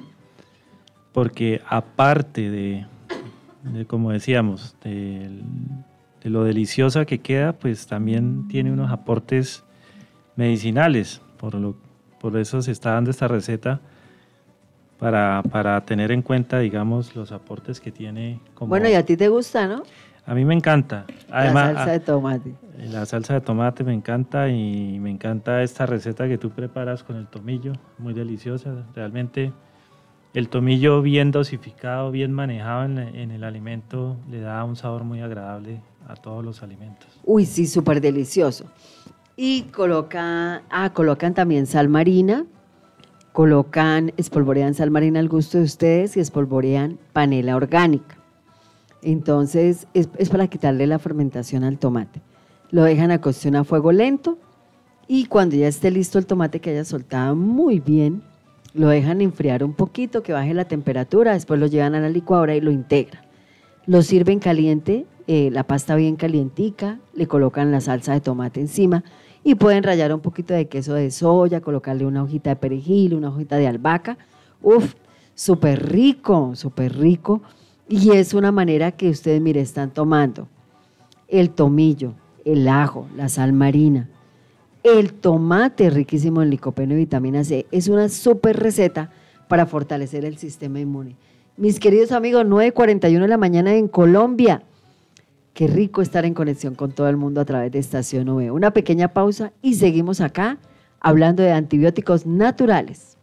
porque aparte de, como decíamos, de lo deliciosa que queda, pues también tiene unos aportes medicinales. Por, lo, por eso se está dando esta receta para, para tener en cuenta, digamos, los aportes que tiene. Como... Bueno, y a ti te gusta, ¿no? A mí me encanta. Además, la salsa de tomate. La salsa de tomate me encanta y me encanta esta receta que tú preparas con el tomillo, muy deliciosa. Realmente el tomillo bien dosificado, bien manejado en, en el alimento, le da un sabor muy agradable a todos los alimentos. Uy, sí, súper delicioso. Y colocan, ah, colocan también sal marina, colocan, espolvorean sal marina al gusto de ustedes y espolvorean panela orgánica. Entonces, es, para quitarle la fermentación al tomate. Lo dejan a cocción a fuego lento Y cuando ya esté listo el tomate que haya soltado muy bien, lo dejan enfriar un poquito, que baje la temperatura, después lo llevan a la licuadora y lo integran. Lo sirven caliente, eh, la pasta bien calientica, le colocan la salsa de tomate encima y pueden rallar un poquito de queso de soya, colocarle una hojita de perejil, una hojita de albahaca. Uf, súper rico, súper rico. Y es una manera que ustedes, mire, están tomando el tomillo, el ajo, la sal marina, el tomate riquísimo en licopeno y vitamina C. Es una súper receta para fortalecer el sistema inmune. Mis queridos amigos, 9.41 de la mañana en Colombia. Qué rico estar en conexión con todo el mundo a través de Estación OVE. Una pequeña pausa y seguimos acá hablando de antibióticos naturales.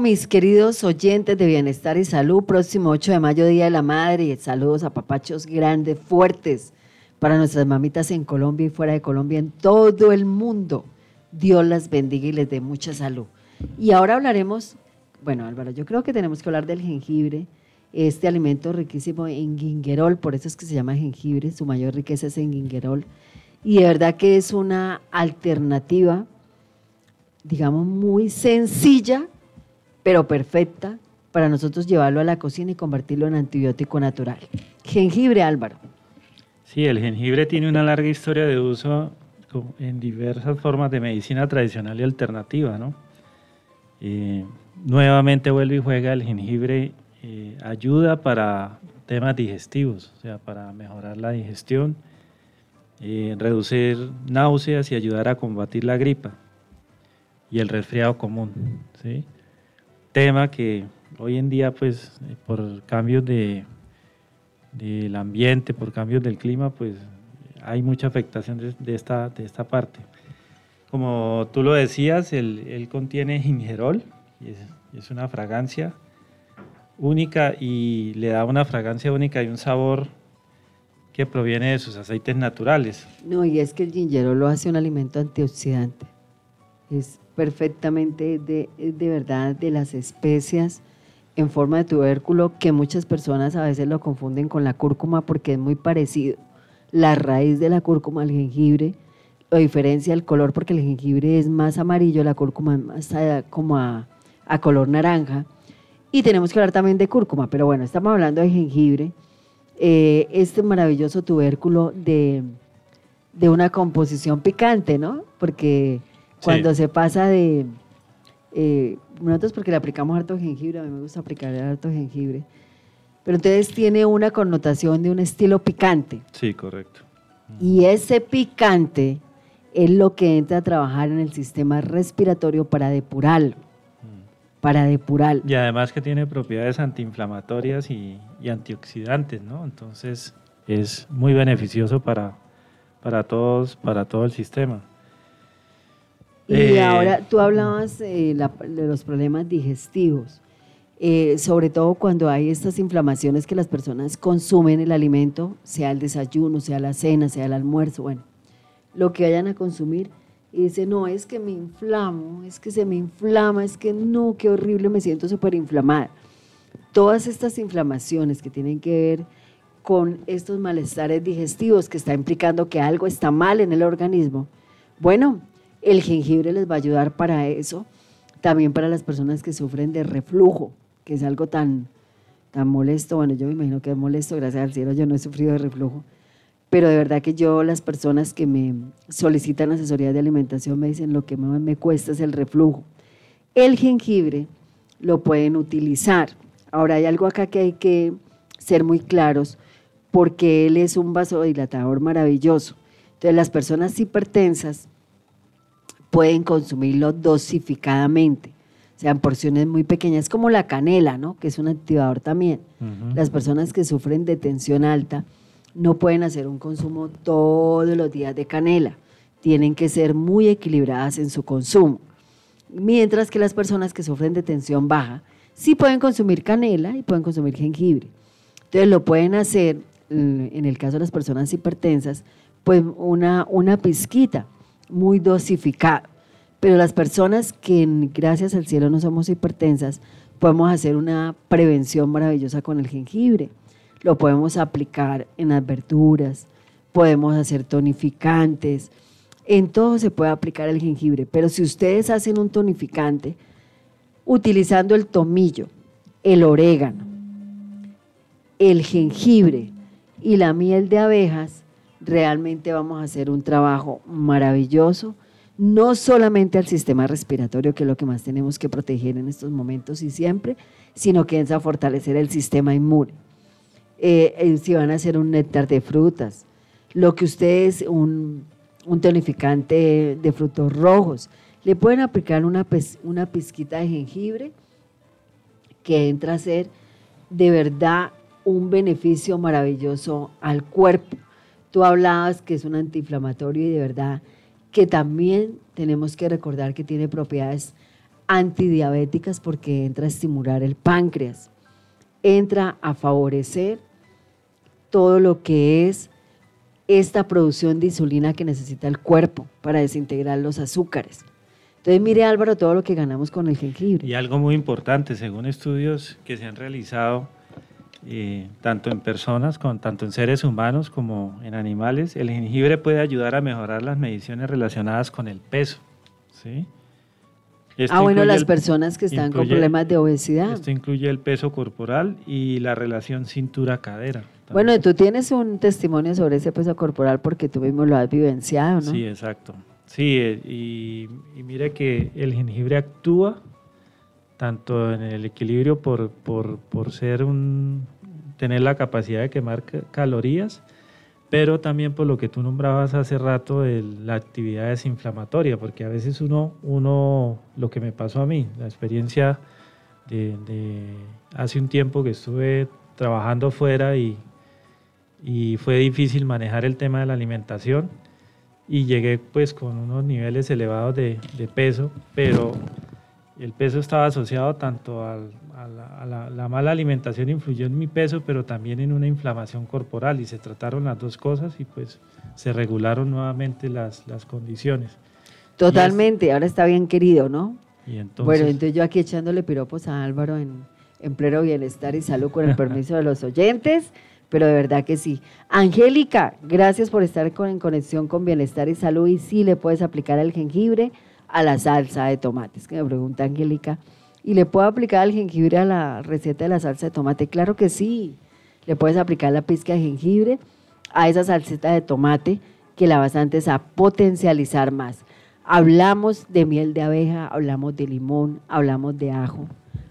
Mis queridos oyentes de Bienestar y Salud, próximo 8 de mayo, Día de la Madre, y saludos a papachos grandes, fuertes, para nuestras mamitas en Colombia y fuera de Colombia, en todo el mundo. Dios las bendiga y les dé mucha salud. Y ahora hablaremos, bueno Álvaro, yo creo que tenemos que hablar del jengibre, este alimento riquísimo en gingerol, por eso es que se llama jengibre, su mayor riqueza es en gingerol. Y de verdad que es una alternativa, digamos, muy sencilla pero perfecta para nosotros llevarlo a la cocina y convertirlo en antibiótico natural. Jengibre, Álvaro. Sí, el jengibre tiene una larga historia de uso en diversas formas de medicina tradicional y alternativa, ¿no? Eh, nuevamente vuelve y juega el jengibre, eh, ayuda para temas digestivos, o sea, para mejorar la digestión, eh, reducir náuseas y ayudar a combatir la gripa y el resfriado común, ¿sí? Tema que hoy en día, pues, por cambios de, del ambiente, por cambios del clima, pues hay mucha afectación de, esta, de esta parte. Como tú lo decías, él, contiene gingerol, es, es, una fragancia única y le da una fragancia única y un sabor que proviene de sus aceites naturales. No, y es que el gingerol lo hace un alimento antioxidante. Es perfectamente de, de verdad de las especias en forma de tubérculo que muchas personas a veces lo confunden con la cúrcuma porque es muy parecido. La raíz de la cúrcuma al jengibre lo diferencia el color porque el jengibre es más amarillo, la cúrcuma es más eh, como a, color naranja. Y tenemos que hablar también de cúrcuma, pero bueno, estamos hablando de jengibre, eh, este maravilloso tubérculo de, de una composición picante, ¿no? Porque cuando se pasa de... Eh, nosotros porque le aplicamos harto jengibre, a mí me gusta aplicar harto jengibre, pero entonces tiene una connotación de un estilo picante. Sí, correcto. Y ese picante es lo que entra a trabajar en el sistema respiratorio para depurarlo. Para depurar. Y además que tiene propiedades antiinflamatorias y, antioxidantes, ¿no? Entonces es muy beneficioso para, para todos, para todo el sistema. Y eh, ahora tú hablabas de los problemas digestivos, eh, sobre todo cuando hay estas inflamaciones que las personas consumen el alimento, sea el desayuno, sea la cena, sea el almuerzo, bueno, lo que vayan a consumir. Y dice, no, es que me inflamo, es que se me inflama, es que no, qué horrible, me siento súper inflamada. Todas estas inflamaciones que tienen que ver con estos malestares digestivos que está implicando que algo está mal en el organismo, bueno, el jengibre les va a ayudar para eso. También para las personas que sufren de reflujo, que es algo tan, tan molesto. Bueno, yo me imagino que es molesto, gracias al cielo yo no he sufrido de reflujo. Pero de verdad que yo, las personas que me solicitan asesoría de alimentación me dicen lo que más me cuesta es el reflujo. El jengibre lo pueden utilizar Ahora hay algo acá que hay que ser muy claros porque él es un vasodilatador maravilloso. Entonces las personas hipertensas pueden consumirlo dosificadamente, o sea, en porciones muy pequeñas, como la canela, ¿no? que es un activador también. Las personas que sufren de tensión alta no pueden hacer un consumo todos los días de canela, tienen que ser muy equilibradas en su consumo. Mientras que las personas que sufren de tensión baja sí pueden consumir canela y pueden consumir jengibre. Entonces lo pueden hacer, mm, en el caso de las personas hipertensas, pues una, una pizquita muy dosificada. Pero las personas que gracias al cielo no somos hipertensas, podemos hacer una prevención maravillosa con el jengibre. Lo podemos aplicar en las verduras, podemos hacer tonificantes, en todo se puede aplicar el jengibre, pero si ustedes hacen un tonificante utilizando el tomillo, el orégano, el jengibre y la miel de abejas, realmente vamos a hacer un trabajo maravilloso, no solamente al sistema respiratorio, que es lo que más tenemos que proteger en estos momentos y siempre, sino que es a fortalecer el sistema inmune. Eh, eh, si van a hacer un néctar de frutas, lo que ustedes, un, un tonificante de frutos rojos, le pueden aplicar una, una pizquita de jengibre que entra a ser de verdad un beneficio maravilloso al cuerpo. Tú hablabas que es un antiinflamatorio y de verdad que también tenemos que recordar que tiene propiedades antidiabéticas porque entra a estimular el páncreas, entra a favorecer todo lo que es esta producción de insulina que necesita el cuerpo para desintegrar los azúcares. Entonces, mire Álvaro, todo lo que ganamos con el jengibre. Y algo muy importante, según estudios que se han realizado, eh, tanto en personas, con, tanto en seres humanos como en animales, el jengibre puede ayudar a mejorar las mediciones relacionadas con el peso. ¿sí? ah, bueno, las personas que están con problemas de obesidad. Esto incluye el peso corporal y la relación cintura-cadera. Bueno, tú tienes un testimonio sobre ese peso corporal porque tú mismo lo has vivenciado, ¿no? Sí, exacto. Sí, eh, y, mire que el jengibre actúa tanto en el equilibrio por, ser un, tener la capacidad de quemar calorías, pero también por lo que tú nombrabas hace rato, la actividad desinflamatoria, porque a veces uno, uno, lo que me pasó a mí, la experiencia de, hace un tiempo que estuve trabajando fuera y, y fue difícil manejar el tema de la alimentación y llegué pues con unos niveles elevados de, peso, pero el peso estaba asociado tanto a, la, mala alimentación influyó en mi peso, pero también en una inflamación corporal y se trataron las dos cosas y pues se regularon nuevamente las, condiciones. Totalmente, ahora está bien querido, ¿no? bueno, entonces yo aquí echándole piropos a Álvaro en, en pleno bienestar y salud con el permiso de los oyentes pero de verdad que sí. Angélica, gracias por estar en conexión con Bienestar y Salud y sí le puedes aplicar el jengibre a la salsa de tomates, que me pregunta Angélica. ¿Y le puedo aplicar el jengibre a la receta de la salsa de tomate? Claro que sí. Le puedes aplicar la pizca de jengibre a esa salsita de tomate que la vas antes a potencializar más. Hablamos de miel de abeja, hablamos de limón, hablamos de ajo,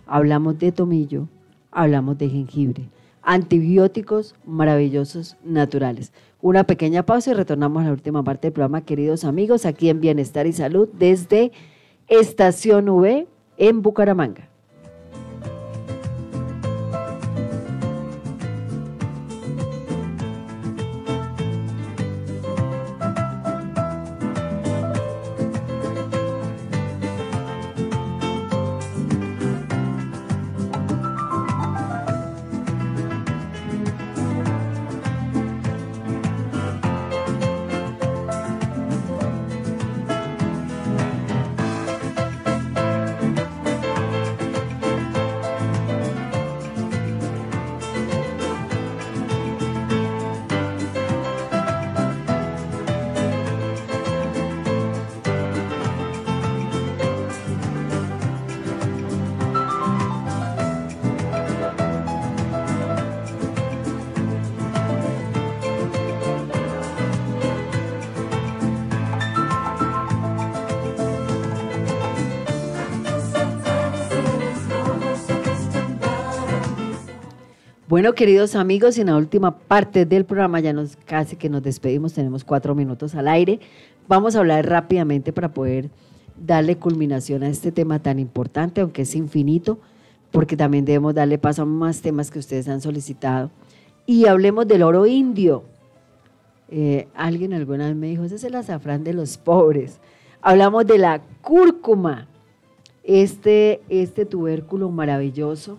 hablamos de tomillo, hablamos de jengibre antibióticos maravillosos naturales. Una pequeña pausa y retornamos a la última parte del programa, queridos amigos, aquí en Bienestar y Salud desde Estación V en Bucaramanga. Bueno, queridos amigos, en la última parte del programa ya nos casi que nos despedimos, tenemos cuatro minutos al aire. Vamos a hablar rápidamente para poder darle culminación a este tema tan importante, aunque es infinito, porque también debemos darle paso a más temas que ustedes han solicitado. Y hablemos del oro indio. Eh, alguien alguna vez me dijo, ese es el azafrán de los pobres. Hablamos de la cúrcuma, este, este tubérculo maravilloso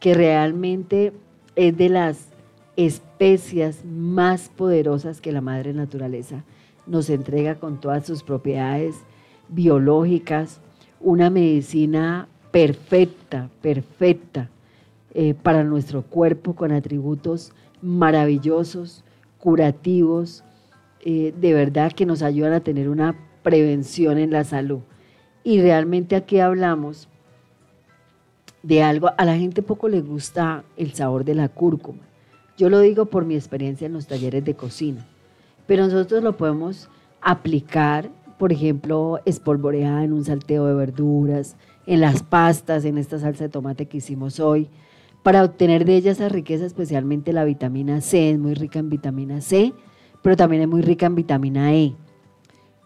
que realmente es de las especias más poderosas que la madre naturaleza nos entrega con todas sus propiedades biológicas, una medicina perfecta, perfecta eh, para nuestro cuerpo con atributos maravillosos, curativos, eh, de verdad que nos ayudan a tener una prevención en la salud. Y realmente aquí hablamos de algo, a la gente poco le gusta el sabor de la cúrcuma. Yo lo digo por mi experiencia en los talleres de cocina, pero nosotros lo podemos aplicar, por ejemplo, espolvoreada en un salteo de verduras, en las pastas, en esta salsa de tomate que hicimos hoy, para obtener de ella esa riqueza, especialmente la vitamina C, es muy rica en vitamina C, pero también es muy rica en vitamina E.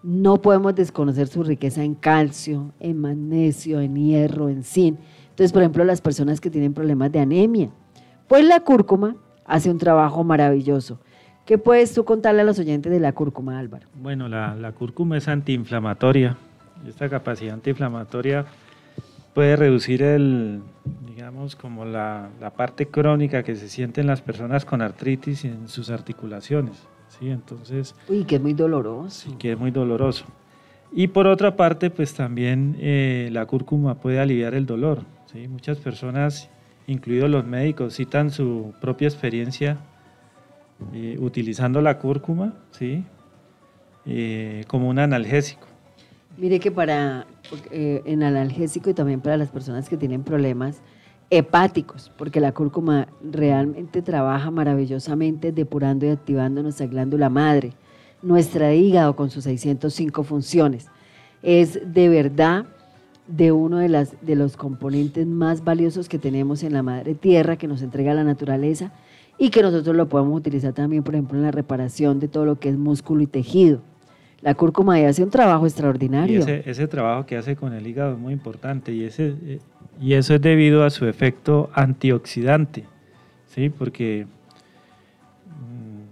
No podemos desconocer su riqueza en calcio, en magnesio, en hierro, en zinc. Entonces, por ejemplo, las personas que tienen problemas de anemia, pues la cúrcuma hace un trabajo maravilloso. ¿Qué puedes tú contarle a los oyentes de la cúrcuma, Álvaro? Bueno, la, la cúrcuma es antiinflamatoria. Esta capacidad antiinflamatoria puede reducir el, digamos, como la, la, parte crónica que se siente en las personas con artritis en sus articulaciones. ¿sí? Entonces, Uy, que es muy doloroso. Sí, que es muy doloroso. Y por otra parte, pues también eh, la cúrcuma puede aliviar el dolor. ¿Sí? Muchas personas, incluidos los médicos, citan su propia experiencia eh, utilizando la cúrcuma ¿sí? Eh, como un analgésico. Mire que para eh, en analgésico y también para las personas que tienen problemas hepáticos, porque la cúrcuma realmente trabaja maravillosamente depurando y activando nuestra glándula madre, nuestra hígado con sus 605 funciones. Es de verdad de uno de, las, de los componentes más valiosos que tenemos en la madre tierra que nos entrega la naturaleza y que nosotros lo podemos utilizar también, por ejemplo, en la reparación de todo lo que es músculo y tejido. La cúrcuma ahí hace un trabajo extraordinario. Y ese, ese, trabajo que hace con el hígado es muy importante y, ese, y eso es debido a su efecto antioxidante, ¿sí? porque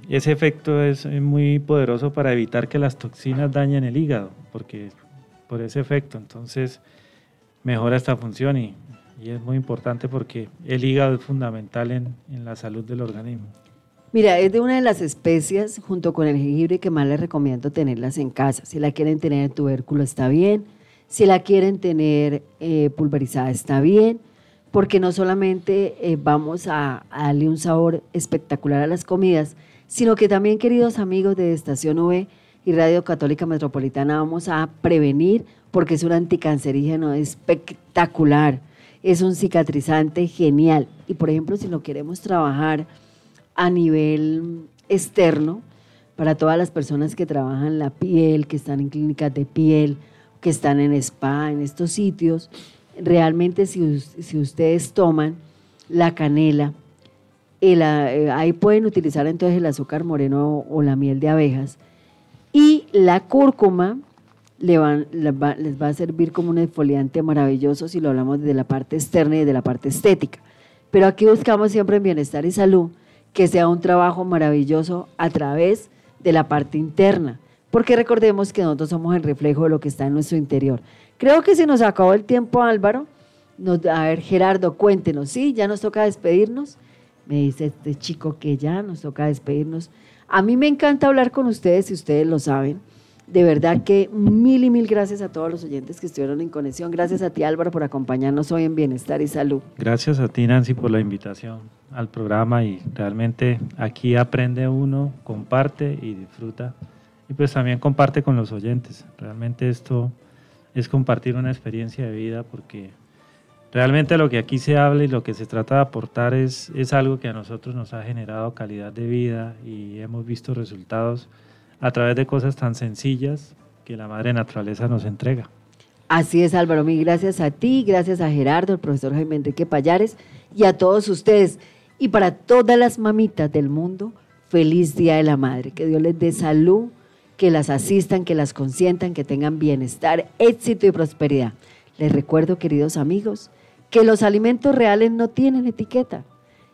ese efecto es muy poderoso para evitar que las toxinas dañen el hígado, porque por ese efecto entonces mejora esta función y, y es muy importante porque el hígado es fundamental en, en la salud del organismo. Mira, es de una de las especias, junto con el jengibre, que más les recomiendo tenerlas en casa. Si la quieren tener en tubérculo, está bien. Si la quieren tener eh, pulverizada, está bien. Porque no solamente eh, vamos a, darle un sabor espectacular a las comidas, sino que también, queridos amigos de Estación V y Radio Católica Metropolitana, vamos a prevenir, porque es un anticancerígeno espectacular. Es un cicatrizante genial. Y, por ejemplo, si lo queremos trabajar a nivel externo para todas las personas que trabajan la piel, que están en clínicas de piel, que están en spa, en estos sitios. Realmente si, si ustedes toman la canela, el, eh, ahí pueden utilizar entonces el azúcar moreno o, la miel de abejas y la cúrcuma les, va, a servir como un exfoliante maravilloso si lo hablamos desde la parte externa y desde la parte estética. Pero aquí buscamos siempre en bienestar y salud que sea un trabajo maravilloso a través de la parte interna, porque recordemos que nosotros somos el reflejo de lo que está en nuestro interior. Creo que se nos acabó el tiempo, Álvaro. A ver, Gerardo, cuéntenos, ¿sí? ¿Ya nos toca despedirnos? Me dice este chico que ya nos toca despedirnos. A mí me encanta hablar con ustedes, si ustedes lo saben. De verdad que mil y mil gracias a todos los oyentes que estuvieron en conexión. Gracias a ti Álvaro por acompañarnos hoy en Bienestar y Salud. Gracias a ti Nancy por la invitación al programa y realmente aquí aprende uno, comparte y disfruta. Y pues también comparte con los oyentes. Realmente esto es compartir una experiencia de vida porque realmente lo que aquí se habla y lo que se trata de aportar es, es algo que a nosotros nos ha generado calidad de vida y hemos visto resultados a través de cosas tan sencillas que la madre naturaleza nos entrega. Así es, Álvaro. Mil gracias a ti, gracias a Gerardo, el profesor Jaime Enrique Payares y a todos ustedes. Y para todas las mamitas del mundo, feliz Día de la Madre. Que Dios les dé salud, que las asistan, que las consientan, que tengan bienestar, éxito y prosperidad. Les recuerdo, queridos amigos, que los alimentos reales no tienen etiqueta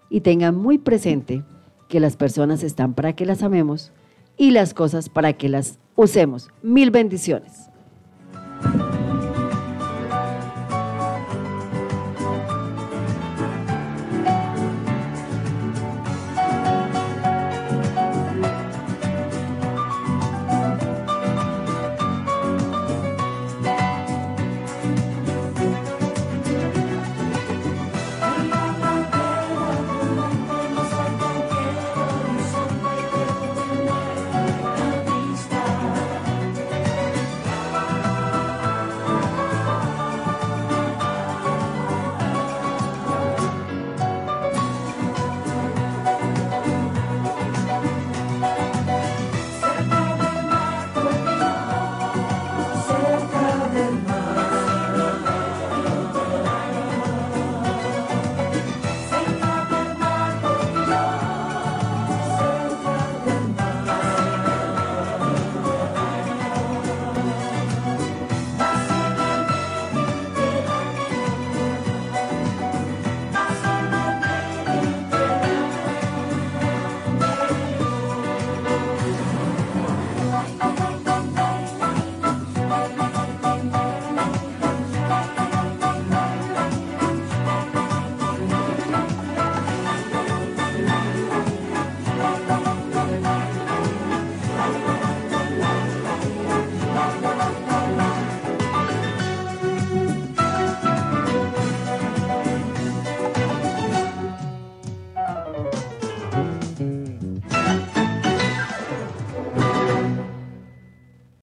y tengan muy presente que las personas están para que las amemos y las cosas para que las usemos. Mil bendiciones.